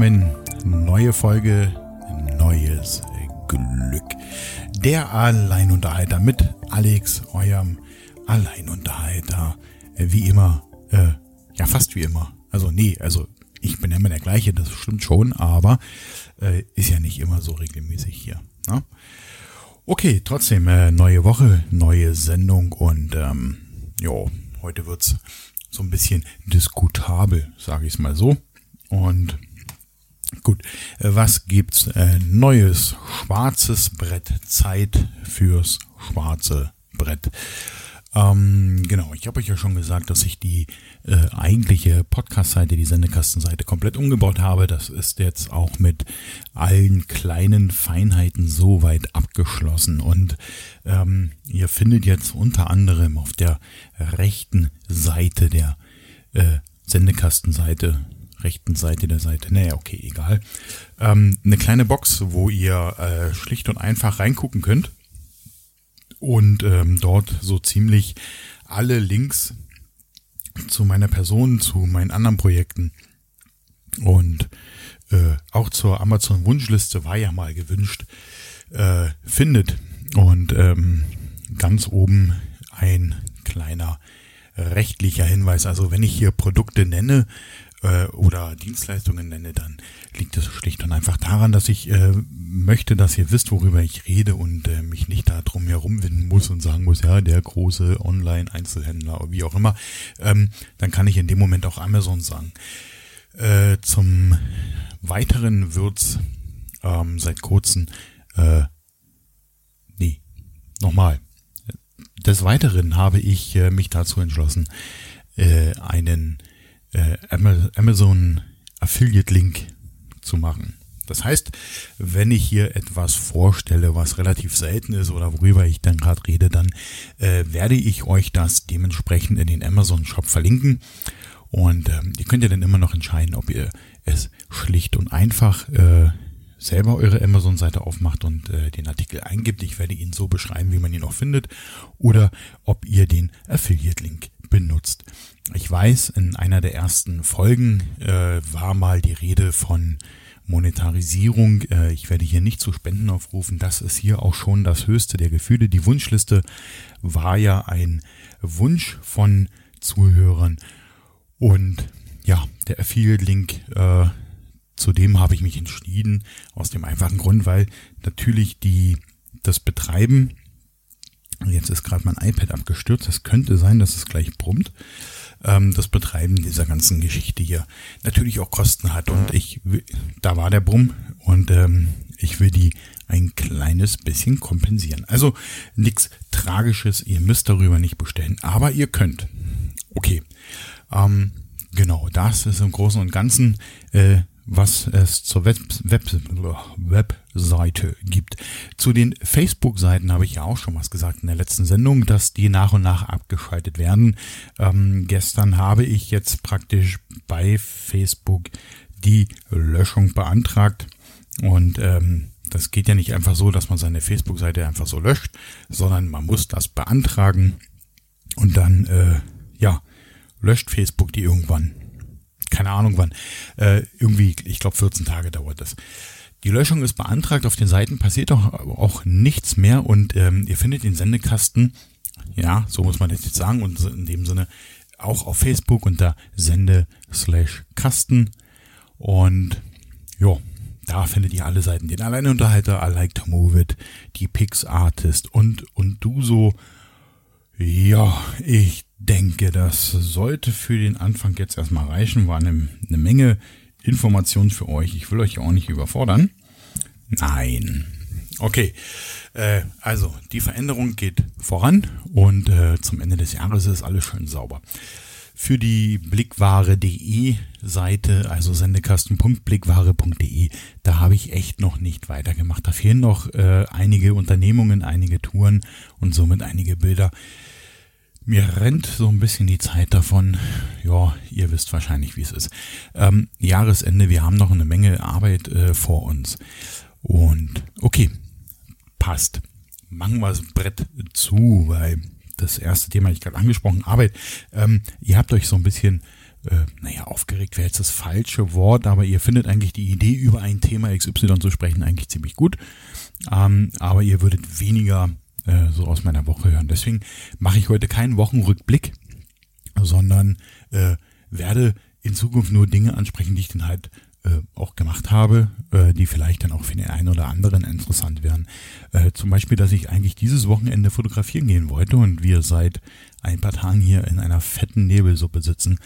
willkommen. Neue Folge, neues Glück. Der Alleinunterhalter mit Alex, eurem Alleinunterhalter. Wie immer, äh, ja fast wie immer. Also nee, also ich bin immer der gleiche, das stimmt schon, aber äh, ist ja nicht immer so regelmäßig hier. Ne? Okay, trotzdem, äh, neue Woche, neue Sendung und ähm, jo, heute wird's so ein bisschen diskutabel, sage ich es mal so. Und gut, äh, was gibt's äh, Neues? Schwarzes Brett, Zeit fürs schwarze Brett. Ähm, genau, ich habe euch ja schon gesagt, dass ich die äh, eigentliche Podcast-Seite, die Sendekastenseite komplett umgebaut habe. Das ist jetzt auch mit allen kleinen Feinheiten soweit abgeschlossen. Und ähm, ihr findet jetzt unter anderem auf der rechten Seite der äh, Sendekastenseite rechten Seite der Seite, naja, okay, egal, ähm, eine kleine Box, wo ihr äh, schlicht und einfach reingucken könnt und ähm, dort so ziemlich alle Links zu meiner Person, zu meinen anderen Projekten und äh, auch zur Amazon Wunschliste war ja mal gewünscht, äh, findet. Und ähm, ganz oben ein kleiner rechtlicher Hinweis. Also wenn ich hier Produkte nenne, äh, oder Dienstleistungen nenne, dann liegt es schlicht und einfach daran, dass ich äh, möchte, dass ihr wisst, worüber ich rede und äh, mich nicht da drum herumwinden muss und sagen muss, ja, der große Online-Einzelhändler oder wie auch immer. Ähm, dann kann ich in dem Moment auch Amazon sagen. Äh, zum Weiteren wird's ähm, seit kurzem, äh, nee, nochmal. Des Weiteren habe ich äh, mich dazu entschlossen, äh, einen äh, Amazon Affiliate Link zu machen. Das heißt, wenn ich hier etwas vorstelle, was relativ selten ist oder worüber ich dann gerade rede, dann äh, werde ich euch das dementsprechend in den Amazon Shop verlinken. Und ähm, ihr könnt ja dann immer noch entscheiden, ob ihr es schlicht und einfach äh, selber eure Amazon-Seite aufmacht und äh, den Artikel eingibt. Ich werde ihn so beschreiben, wie man ihn auch findet. Oder ob ihr den Affiliate-Link benutzt. Ich weiß, in einer der ersten Folgen äh, war mal die Rede von Monetarisierung. Äh, ich werde hier nicht zu Spenden aufrufen. Das ist hier auch schon das höchste der Gefühle. Die Wunschliste war ja ein Wunsch von Zuhörern. Und ja, der Affiliate-Link, äh, zu dem habe ich mich entschieden. Aus dem einfachen Grund, weil natürlich die, das Betreiben Jetzt ist gerade mein iPad abgestürzt. Es könnte sein, dass es gleich brummt. Ähm, das Betreiben dieser ganzen Geschichte hier natürlich auch Kosten hat. Und ich, da war der Brumm und ähm, ich will die ein kleines bisschen kompensieren. Also nichts Tragisches. Ihr müsst darüber nicht bestellen, aber ihr könnt. Okay. Ähm, genau, das ist im Großen und Ganzen äh, was es zur Web, Web, Webseite gibt. Zu den Facebook-Seiten habe ich ja auch schon was gesagt in der letzten Sendung, dass die nach und nach abgeschaltet werden. Ähm, gestern habe ich jetzt praktisch bei Facebook die Löschung beantragt und ähm, das geht ja nicht einfach so, dass man seine Facebook-Seite einfach so löscht, sondern man muss das beantragen und dann, äh, ja, löscht Facebook die irgendwann keine Ahnung wann. Äh, irgendwie, ich glaube 14 Tage dauert das. Die Löschung ist beantragt, auf den Seiten passiert auch, auch nichts mehr und ähm, ihr findet den Sendekasten, ja, so muss man das jetzt sagen, und in dem Sinne auch auf Facebook unter Sende slash Kasten. Und ja, da findet ihr alle Seiten. Den Alleinunterhalter, I like to move it, die Pix Artist und, und du so. Ja, ich denke, das sollte für den Anfang jetzt erstmal reichen. War eine, eine Menge Informationen für euch. Ich will euch auch nicht überfordern. Nein. Okay, äh, also die Veränderung geht voran und äh, zum Ende des Jahres ist alles schön sauber. Für die Blickware.de Seite, also sendekasten.blickware.de, da habe ich echt noch nicht weitergemacht. Da fehlen noch äh, einige Unternehmungen, einige Touren und somit einige Bilder. Mir rennt so ein bisschen die Zeit davon. Ja, ihr wisst wahrscheinlich, wie es ist. Ähm, Jahresende, wir haben noch eine Menge Arbeit äh, vor uns. Und okay, passt. Machen wir das Brett zu, weil das erste Thema ich gerade angesprochen, Arbeit. Ähm, ihr habt euch so ein bisschen äh, naja, aufgeregt wäre jetzt das falsche Wort, aber ihr findet eigentlich die Idee, über ein Thema XY zu sprechen, eigentlich ziemlich gut. Ähm, aber ihr würdet weniger äh, so aus meiner Woche hören. Deswegen mache ich heute keinen Wochenrückblick, sondern äh, werde in Zukunft nur Dinge ansprechen, die ich dann halt äh, auch gemacht habe, äh, die vielleicht dann auch für den einen oder anderen interessant wären. Äh, zum Beispiel, dass ich eigentlich dieses Wochenende fotografieren gehen wollte und wir seit ein paar Tagen hier in einer fetten Nebelsuppe sitzen.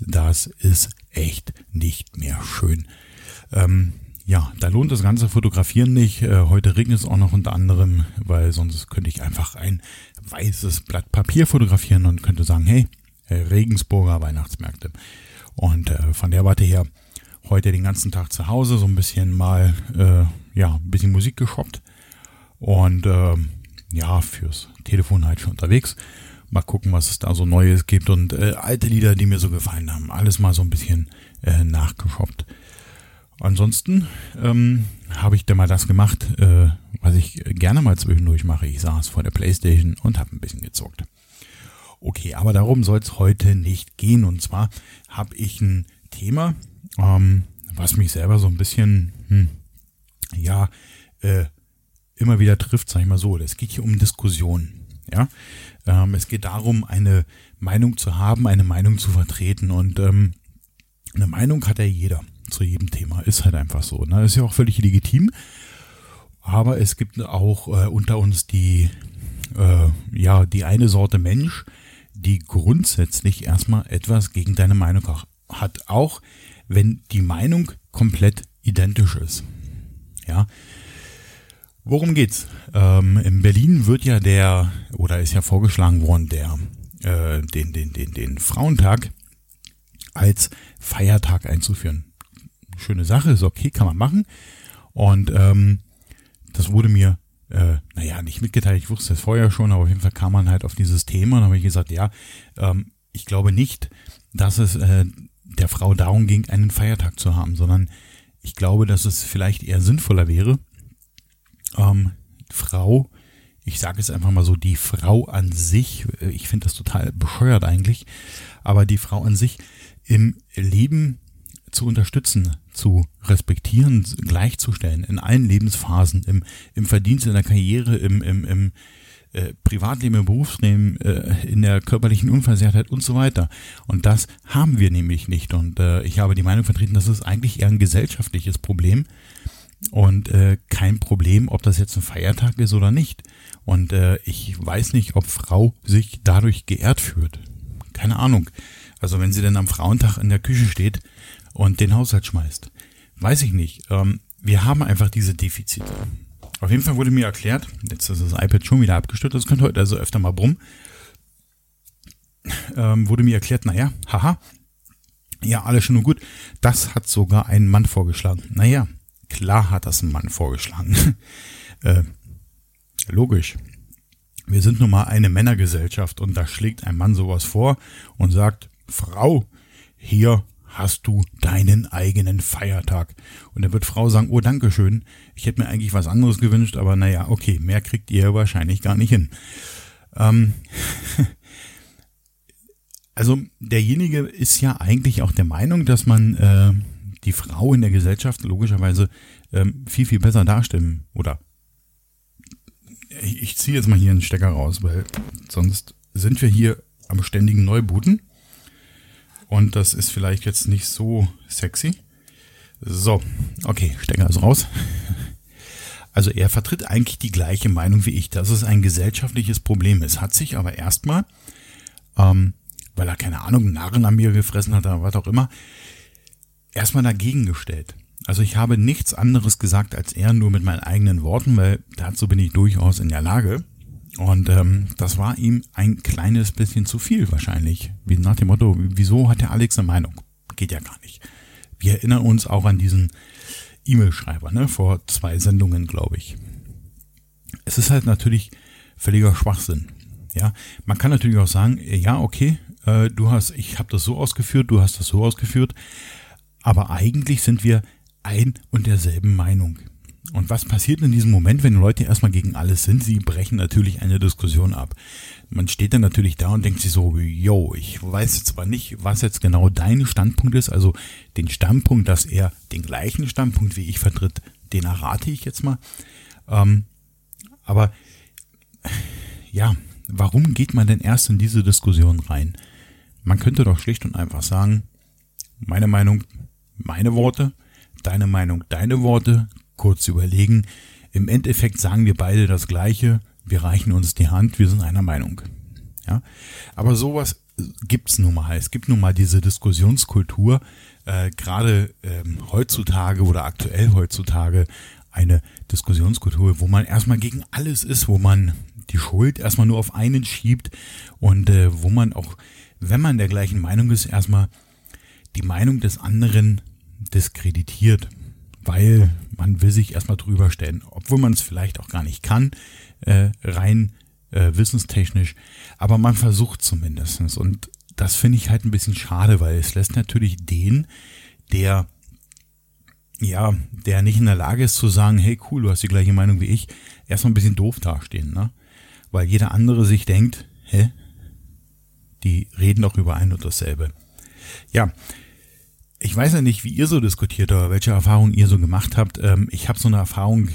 Das ist echt nicht mehr schön. Ähm, ja, da lohnt das ganze Fotografieren nicht. Äh, heute regnet es auch noch unter anderem, weil sonst könnte ich einfach ein weißes Blatt Papier fotografieren und könnte sagen, hey, äh, Regensburger Weihnachtsmärkte. Und äh, von der Warte her heute den ganzen Tag zu Hause, so ein bisschen mal, äh, ja, ein bisschen Musik geshoppt und äh, ja, fürs Telefon halt schon unterwegs. Mal gucken, was es da so Neues gibt und äh, alte Lieder, die mir so gefallen haben. Alles mal so ein bisschen äh, nachgeshoppt. Ansonsten ähm, habe ich da mal das gemacht, äh, was ich gerne mal zwischendurch mache. Ich saß vor der Playstation und habe ein bisschen gezockt. Okay, aber darum soll es heute nicht gehen. Und zwar habe ich ein Thema, ähm, was mich selber so ein bisschen, hm, ja, äh, immer wieder trifft, sag ich mal so. Es geht hier um Diskussionen. Ja, ähm, es geht darum, eine Meinung zu haben, eine Meinung zu vertreten und ähm, eine Meinung hat ja jeder zu jedem Thema. Ist halt einfach so. Ne? Ist ja auch völlig legitim. Aber es gibt auch äh, unter uns die, äh, ja, die eine Sorte Mensch, die grundsätzlich erstmal etwas gegen deine Meinung hat. Auch wenn die Meinung komplett identisch ist. Ja. Worum geht's? Ähm, in Berlin wird ja der, oder ist ja vorgeschlagen worden, der, äh, den, den, den, den Frauentag als Feiertag einzuführen. Schöne Sache, ist okay, kann man machen. Und ähm, das wurde mir, äh, naja, nicht mitgeteilt, ich wusste es vorher schon, aber auf jeden Fall kam man halt auf dieses Thema und habe ich gesagt, ja, ähm, ich glaube nicht, dass es äh, der Frau darum ging, einen Feiertag zu haben, sondern ich glaube, dass es vielleicht eher sinnvoller wäre, ähm, Frau, ich sage es einfach mal so, die Frau an sich, äh, ich finde das total bescheuert eigentlich, aber die Frau an sich im Leben zu unterstützen, zu respektieren, gleichzustellen, in allen Lebensphasen, im, im Verdienst, in der Karriere, im, im, im äh, Privatleben, im Berufsleben, äh, in der körperlichen Unversehrtheit und so weiter. Und das haben wir nämlich nicht. Und äh, ich habe die Meinung vertreten, das ist eigentlich eher ein gesellschaftliches Problem und kein Problem, ob das jetzt ein Feiertag ist oder nicht. Und ich weiß nicht, ob Frau sich dadurch geehrt fühlt. Keine Ahnung. Also wenn sie denn am Frauentag in der Küche steht und den Haushalt schmeißt. Weiß ich nicht. Ähm, wir haben einfach diese Defizite. Auf jeden Fall wurde mir erklärt, jetzt ist das iPad schon wieder abgestürzt, das könnte heute also öfter mal brummen, ähm, wurde mir erklärt, naja, haha, ja, alles schon und gut. Das hat sogar ein Mann vorgeschlagen. Naja, klar hat das ein Mann vorgeschlagen. äh, logisch. Wir sind nun mal eine Männergesellschaft und da schlägt ein Mann sowas vor und sagt, Frau, hier hast du deinen eigenen Feiertag. Und dann wird Frau sagen, oh, danke schön. Ich hätte mir eigentlich was anderes gewünscht, aber naja, okay, mehr kriegt ihr wahrscheinlich gar nicht hin. Ähm also derjenige ist ja eigentlich auch der Meinung, dass man äh, die Frau in der Gesellschaft logischerweise ähm, viel, viel besser darstellen oder ich, ich ziehe jetzt mal hier einen Stecker raus, weil sonst sind wir hier am ständigen Neubooten. Und das ist vielleicht jetzt nicht so sexy. So, okay, Stecker ist raus. Also er vertritt eigentlich die gleiche Meinung wie ich, dass es ein gesellschaftliches Problem ist. Hat sich aber erstmal, ähm, weil er keine Ahnung, Narren an mir gefressen hat oder was auch immer, erstmal dagegen gestellt. Also ich habe nichts anderes gesagt als er, nur mit meinen eigenen Worten, weil dazu bin ich durchaus in der Lage. Und ähm, das war ihm ein kleines bisschen zu viel wahrscheinlich. Wie nach dem Motto, wieso hat der Alex eine Meinung? Geht ja gar nicht. Wir erinnern uns auch an diesen E-Mail-Schreiber, ne, vor zwei Sendungen, glaube ich. Es ist halt natürlich völliger Schwachsinn. Ja, man kann natürlich auch sagen, ja, okay, äh, du hast, ich habe das so ausgeführt, du hast das so ausgeführt, aber eigentlich sind wir ein und derselben Meinung. Und was passiert in diesem Moment, wenn Leute erstmal gegen alles sind? Sie brechen natürlich eine Diskussion ab. Man steht dann natürlich da und denkt sich so, yo, ich weiß jetzt zwar nicht, was jetzt genau dein Standpunkt ist, also den Standpunkt, dass er den gleichen Standpunkt wie ich vertritt, den errate ich jetzt mal. Ähm, aber ja, warum geht man denn erst in diese Diskussion rein? Man könnte doch schlicht und einfach sagen, meine Meinung, meine Worte, deine Meinung, deine Worte, kurz überlegen. Im Endeffekt sagen wir beide das Gleiche. Wir reichen uns die Hand, wir sind einer Meinung. Ja, aber sowas gibt's nun mal. Es gibt nun mal diese Diskussionskultur, äh, gerade ähm, heutzutage oder aktuell heutzutage eine Diskussionskultur, wo man erstmal gegen alles ist, wo man die Schuld erstmal nur auf einen schiebt und äh, wo man auch, wenn man der gleichen Meinung ist, erstmal die Meinung des anderen diskreditiert, weil man will sich erstmal drüber stellen, obwohl man es vielleicht auch gar nicht kann, äh, rein äh, wissenstechnisch, aber man versucht zumindestens und das finde ich halt ein bisschen schade, weil es lässt natürlich den, der ja, der nicht in der Lage ist zu sagen, hey cool, du hast die gleiche Meinung wie ich, erstmal ein bisschen doof dastehen, ne? Weil jeder andere sich denkt, hä? Die reden doch über ein und dasselbe. Ja, ich weiß ja nicht, wie ihr so diskutiert oder welche Erfahrungen ihr so gemacht habt. Ähm, ich habe so eine Erfahrung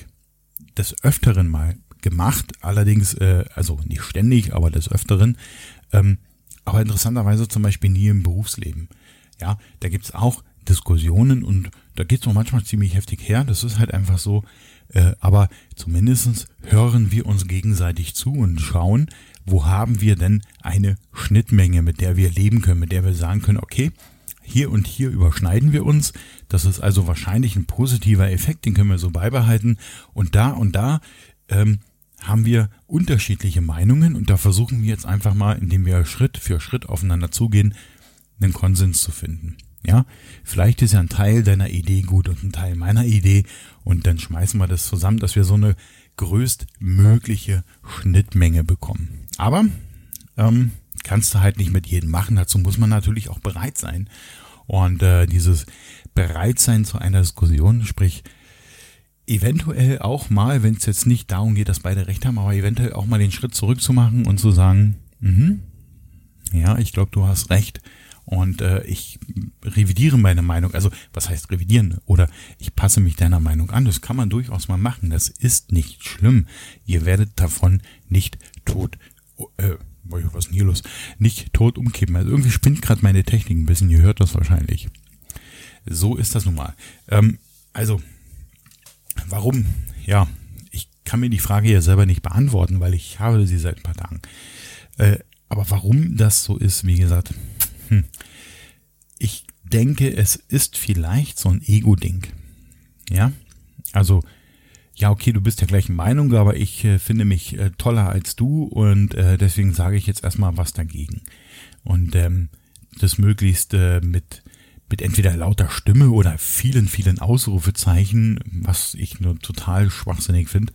des Öfteren mal gemacht, allerdings, äh, also nicht ständig, aber des Öfteren. Ähm, aber interessanterweise zum Beispiel nie im Berufsleben. Ja, da gibt's auch Diskussionen und da geht's noch manchmal ziemlich heftig her. Das ist halt einfach so. Äh, aber zumindestens hören wir uns gegenseitig zu und schauen, wo haben wir denn eine Schnittmenge, mit der wir leben können, mit der wir sagen können, okay, hier und hier überschneiden wir uns. Das ist also wahrscheinlich ein positiver Effekt, den können wir so beibehalten. Und da und da ähm, haben wir unterschiedliche Meinungen und da versuchen wir jetzt einfach mal, indem wir Schritt für Schritt aufeinander zugehen, einen Konsens zu finden. Ja, vielleicht ist ja ein Teil deiner Idee gut und ein Teil meiner Idee und dann schmeißen wir das zusammen, dass wir so eine größtmögliche Schnittmenge bekommen. Aber ähm, kannst du halt nicht mit jedem machen. Dazu muss man natürlich auch bereit sein. Und äh, dieses Bereitsein zu einer Diskussion, sprich eventuell auch mal, wenn es jetzt nicht darum geht, dass beide recht haben, aber eventuell auch mal den Schritt zurückzumachen und zu sagen, mhm, ja, ich glaube, du hast recht. Und äh, ich revidiere meine Meinung. Also, was heißt revidieren? Oder ich passe mich deiner Meinung an. Das kann man durchaus mal machen. Das ist nicht schlimm. Ihr werdet davon nicht tot äh, was ist denn hier los? Nicht tot umkippen. Also irgendwie spinnt gerade meine Technik ein bisschen. Ihr hört das wahrscheinlich. So ist das nun mal. Ähm, also, warum? Ja, ich kann mir die Frage ja selber nicht beantworten, weil ich habe sie seit ein paar Tagen. Äh, aber warum das so ist, wie gesagt, hm, ich denke, es ist vielleicht so ein Ego-Ding. Ja, also ja, okay, du bist der gleichen Meinung, aber ich äh, finde mich äh, toller als du und äh, deswegen sage ich jetzt erstmal was dagegen. Und ähm, das möglichst äh, mit, mit entweder lauter Stimme oder vielen, vielen Ausrufezeichen, was ich nur total schwachsinnig finde,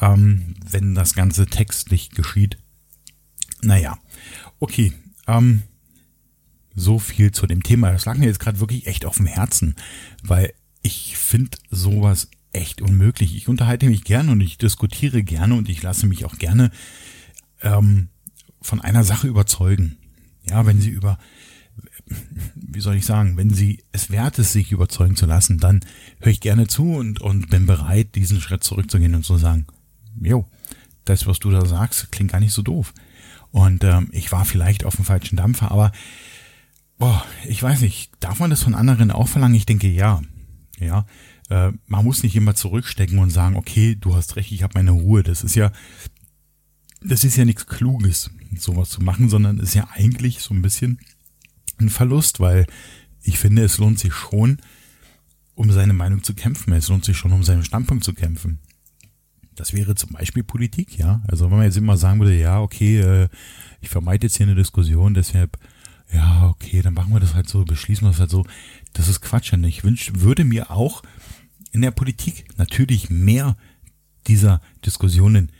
ähm, wenn das Ganze textlich geschieht. Naja, okay, ähm, so viel zu dem Thema. Das lag mir jetzt gerade wirklich echt auf dem Herzen, weil ich finde sowas echt unmöglich. Ich unterhalte mich gerne und ich diskutiere gerne und ich lasse mich auch gerne ähm, von einer Sache überzeugen. Ja, wenn sie über, wie soll ich sagen, wenn sie es wert ist, sich überzeugen zu lassen, dann höre ich gerne zu und, und bin bereit, diesen Schritt zurückzugehen und zu sagen, jo, das, was du da sagst, klingt gar nicht so doof. Und ähm, ich war vielleicht auf dem falschen Dampfer, aber boah, ich weiß nicht, darf man das von anderen auch verlangen? Ich denke ja. Ja, äh, man muss nicht immer zurückstecken und sagen, okay, du hast recht, ich habe meine Ruhe. Das ist ja, das ist ja nichts Kluges, sowas zu machen, sondern ist ja eigentlich so ein bisschen ein Verlust, weil ich finde, es lohnt sich schon, um seine Meinung zu kämpfen. Es lohnt sich schon, um seinen Standpunkt zu kämpfen. Das wäre zum Beispiel Politik, ja. Also wenn man jetzt immer sagen würde, ja, okay, äh, ich vermeide jetzt hier eine Diskussion, deshalb, ja, okay, dann machen wir das halt so, beschließen wir das halt so. Das ist Quatsch. Und ich wünsch, würde mir auch in der Politik natürlich mehr dieser Diskussionen,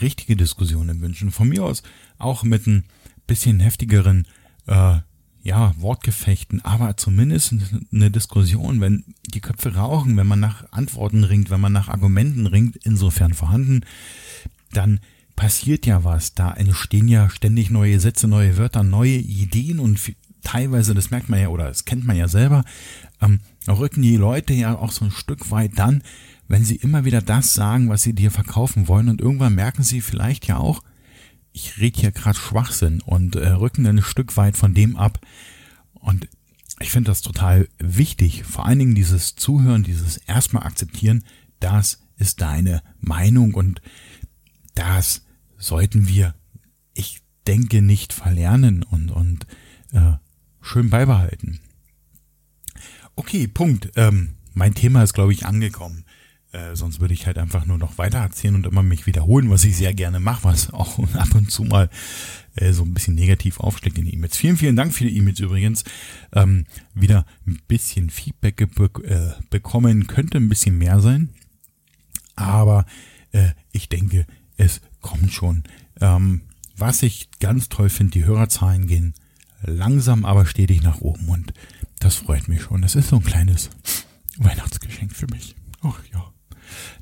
richtige Diskussionen wünschen. Von mir aus auch mit ein bisschen heftigeren, äh, ja, Wortgefechten, aber zumindest eine Diskussion, wenn die Köpfe rauchen, wenn man nach Antworten ringt, wenn man nach Argumenten ringt, insofern vorhanden, dann passiert ja was. Da entstehen ja ständig neue Sätze, neue Wörter, neue Ideen und teilweise, das merkt man ja oder das kennt man ja selber, ähm, rücken die Leute ja auch so ein Stück weit dann, wenn sie immer wieder das sagen, was sie dir verkaufen wollen und irgendwann merken sie vielleicht ja auch, ich rede hier gerade Schwachsinn und äh, rücken ein Stück weit von dem ab. Und ich finde das total wichtig. Vor allen Dingen dieses Zuhören, dieses erstmal akzeptieren, das ist deine Meinung und das sollten wir, ich denke, nicht verlernen und, und äh, schön beibehalten. Okay, Punkt. Ähm, mein Thema ist, glaube ich, angekommen. Äh, sonst würde ich halt einfach nur noch weiter erzählen und immer mich wiederholen, was ich sehr gerne mache, was auch ab und zu mal äh, so ein bisschen negativ aufschlägt in E-Mails. Vielen, vielen Dank für die E-Mails übrigens. Ähm, wieder ein bisschen Feedback äh, bekommen, könnte ein bisschen mehr sein. Aber äh, ich denke, es kommt schon. Ähm, was ich ganz toll finde, die Hörerzahlen gehen langsam, aber stetig nach oben und das freut mich schon. Das ist so ein kleines Weihnachtsgeschenk für mich. Ach ja.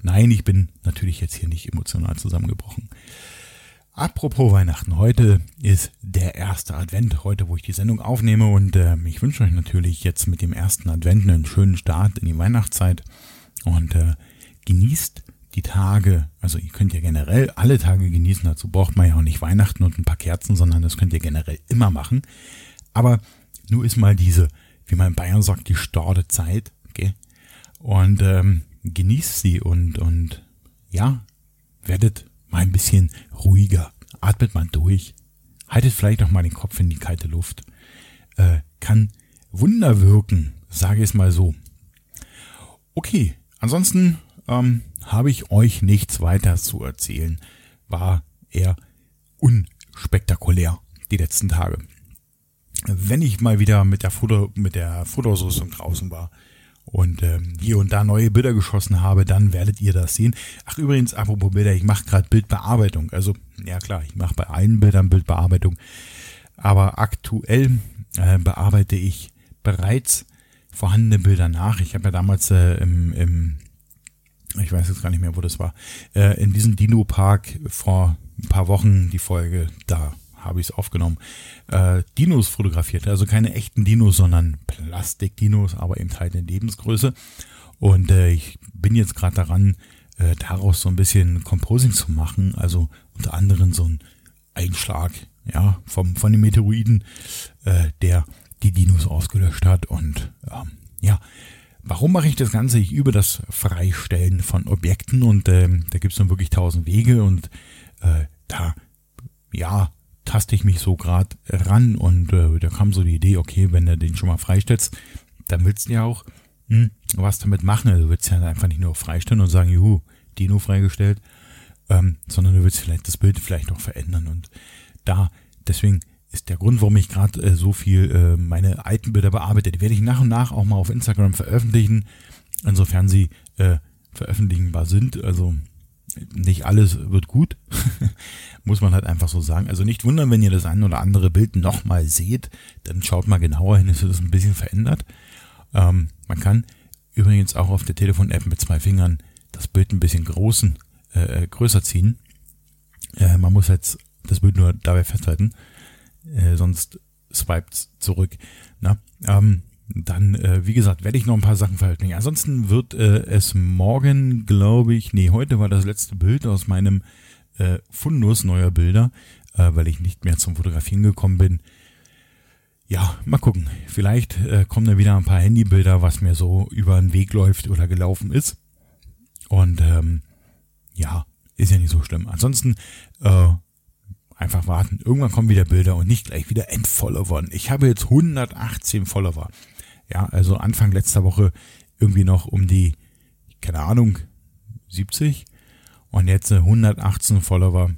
Nein, ich bin natürlich jetzt hier nicht emotional zusammengebrochen. Apropos Weihnachten, heute ist der erste Advent, heute wo ich die Sendung aufnehme und äh, ich wünsche euch natürlich jetzt mit dem ersten Advent einen schönen Start in die Weihnachtszeit und äh, genießt die Tage, also ihr könnt ja generell alle Tage genießen, dazu braucht man ja auch nicht Weihnachten und ein paar Kerzen, sondern das könnt ihr generell immer machen. Aber nur ist mal diese, wie man in Bayern sagt, die starre Zeit, okay? Und ähm, genießt sie und, und ja, werdet mal ein bisschen ruhiger. Atmet mal durch. Haltet vielleicht auch mal den Kopf in die kalte Luft. Äh, kann Wunder wirken, sage ich es mal so. Okay, ansonsten ähm, habe ich euch nichts weiter zu erzählen. War eher unspektakulär die letzten Tage. Wenn ich mal wieder mit der Foto, mit der Fotoausrüstung draußen war, und ähm, hier und da neue Bilder geschossen habe, dann werdet ihr das sehen. Ach übrigens, apropos Bilder, ich mache gerade Bildbearbeitung. Also ja klar, ich mache bei allen Bildern Bildbearbeitung. Aber aktuell äh, bearbeite ich bereits vorhandene Bilder nach. Ich habe ja damals äh, im, im, ich weiß jetzt gar nicht mehr, wo das war, äh, in diesem Dino-Park vor ein paar Wochen die Folge da habe ich es aufgenommen, äh, Dinos fotografiert. Also keine echten Dinos, sondern Plastikdinos, aber eben halt in Lebensgröße. Und äh, ich bin jetzt gerade daran, äh, daraus so ein bisschen Composing zu machen. Also unter anderem so ein Einschlag, ja, vom, von dem Meteoroiden, äh, der die Dinos ausgelöscht hat. Und ähm, ja, Warum mache ich das Ganze? Ich übe das Freistellen von Objekten und ähm, da gibt es dann wirklich tausend Wege und äh, da ja taste ich mich so gerade ran und äh, da kam so die Idee, okay, wenn du den schon mal freistellst, dann willst du ja auch hm, was damit machen. Also du willst ja einfach nicht nur freistellen und sagen, juhu, Dino freigestellt, ähm, sondern du willst vielleicht das Bild vielleicht noch verändern und da, deswegen ist der Grund, warum ich gerade äh, so viel äh, meine alten Bilder bearbeite. Die werde ich nach und nach auch mal auf Instagram veröffentlichen, insofern sie äh, veröffentlichenbar sind. Also nicht alles wird gut, muss man halt einfach so sagen. Also nicht wundern, wenn ihr das ein oder andere Bild nochmal seht, dann schaut mal genauer hin, ist das ein bisschen verändert. Ähm, man kann übrigens auch auf der Telefon-App mit zwei Fingern das Bild ein bisschen großen, äh, größer ziehen. Äh, man muss jetzt das Bild nur dabei festhalten, äh, sonst swiped zurück. Na? Ähm, dann, äh, wie gesagt, werde ich noch ein paar Sachen veröffentlichen. Ansonsten wird äh, es morgen, glaube ich, nee, heute war das letzte Bild aus meinem äh, Fundus neuer Bilder, äh, weil ich nicht mehr zum Fotografieren gekommen bin. Ja, mal gucken. Vielleicht äh, kommen da wieder ein paar Handybilder, was mir so über den Weg läuft oder gelaufen ist. Und ähm, ja, ist ja nicht so schlimm. Ansonsten äh, einfach warten. Irgendwann kommen wieder Bilder und nicht gleich wieder Endfollower. Ich habe jetzt 118 Follower. Ja, also Anfang letzter Woche irgendwie noch um die, keine Ahnung, 70 und jetzt 118 Follower.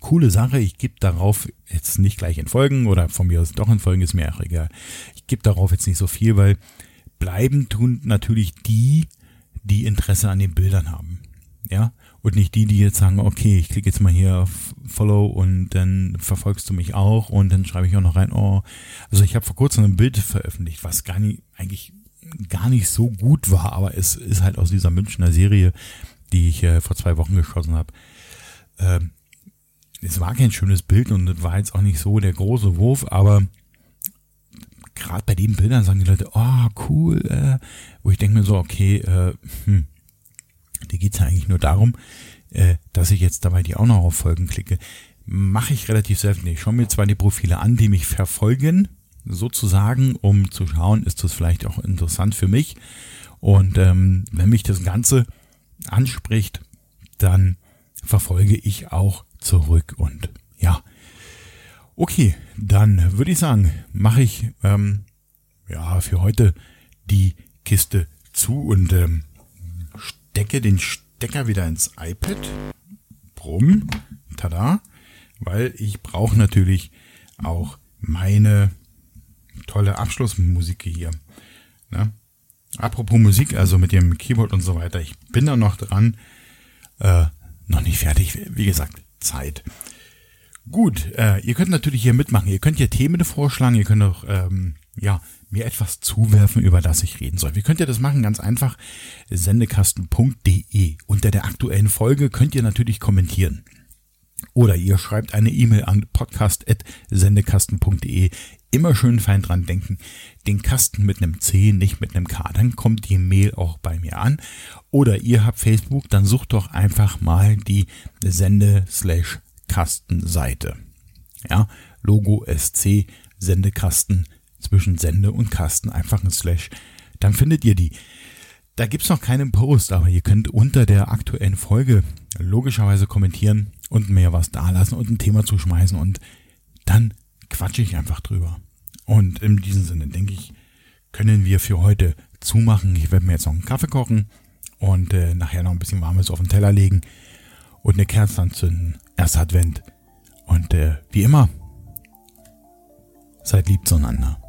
Coole Sache, ich gebe darauf jetzt nicht gleich in Folgen oder von mir aus doch in Folgen, ist mir auch egal. Ich gebe darauf jetzt nicht so viel, weil bleiben tun natürlich die, die Interesse an den Bildern haben. Ja, Und nicht die, die jetzt sagen, okay, ich klicke jetzt mal hier auf Follow und dann verfolgst du mich auch und dann schreibe ich auch noch rein, oh, also ich habe vor kurzem ein Bild veröffentlicht, was gar nicht, eigentlich gar nicht so gut war, aber es ist halt aus dieser Münchner Serie, die ich äh, vor zwei Wochen geschossen habe. Ähm, es war kein schönes Bild und war jetzt auch nicht so der große Wurf, aber gerade bei den Bildern sagen die Leute, oh, cool, äh, wo ich denke mir so, okay, äh, hm, dir geht's ja eigentlich nur darum, äh, dass ich jetzt dabei die auch noch auf Folgen klicke. Mache ich relativ selten. Ich schaue mir zwar die Profile an, die mich verfolgen, sozusagen, um zu schauen, ist das vielleicht auch interessant für mich. Und ähm, wenn mich das Ganze anspricht, dann verfolge ich auch zurück. Und ja, okay, dann würde ich sagen, mache ich ähm, ja für heute die Kiste zu und ähm, stecke den Stecker wieder ins iPad. Brumm, tada, weil ich brauche natürlich auch meine tolle Abschlussmusik hier. Ne? Apropos Musik, also mit dem Keyboard und so weiter, ich bin da noch dran. Äh, noch nicht fertig, wie gesagt, Zeit. Gut, äh, ihr könnt natürlich hier mitmachen. Ihr könnt hier Themen vorschlagen, ihr könnt auch ähm, ja, mir etwas zuwerfen, über das ich reden soll. Wie könnt ihr das machen? Ganz einfach. Sendekasten.de. Unter der aktuellen Folge könnt ihr natürlich kommentieren. Oder ihr schreibt eine E-Mail an podcast.sendekasten.de. Immer schön fein dran denken. Den Kasten mit einem C, nicht mit einem K. Dann kommt die Mail auch bei mir an. Oder ihr habt Facebook, dann sucht doch einfach mal die Sende-Kasten-Seite. Ja, Logo SC, Sendekasten zwischen Sende und Kasten einfach ein Slash. Dann findet ihr die. Da gibt's noch keinen Post, aber ihr könnt unter der aktuellen Folge logischerweise kommentieren und mir was dalassen und ein Thema zuschmeißen und dann quatsche ich einfach drüber. Und in diesem Sinne denke ich, können wir für heute zumachen. Ich werde mir jetzt noch einen Kaffee kochen und äh, nachher noch ein bisschen Warmes auf den Teller legen und eine Kerze anzünden. Erst Advent. Und äh, wie immer, seid lieb zueinander.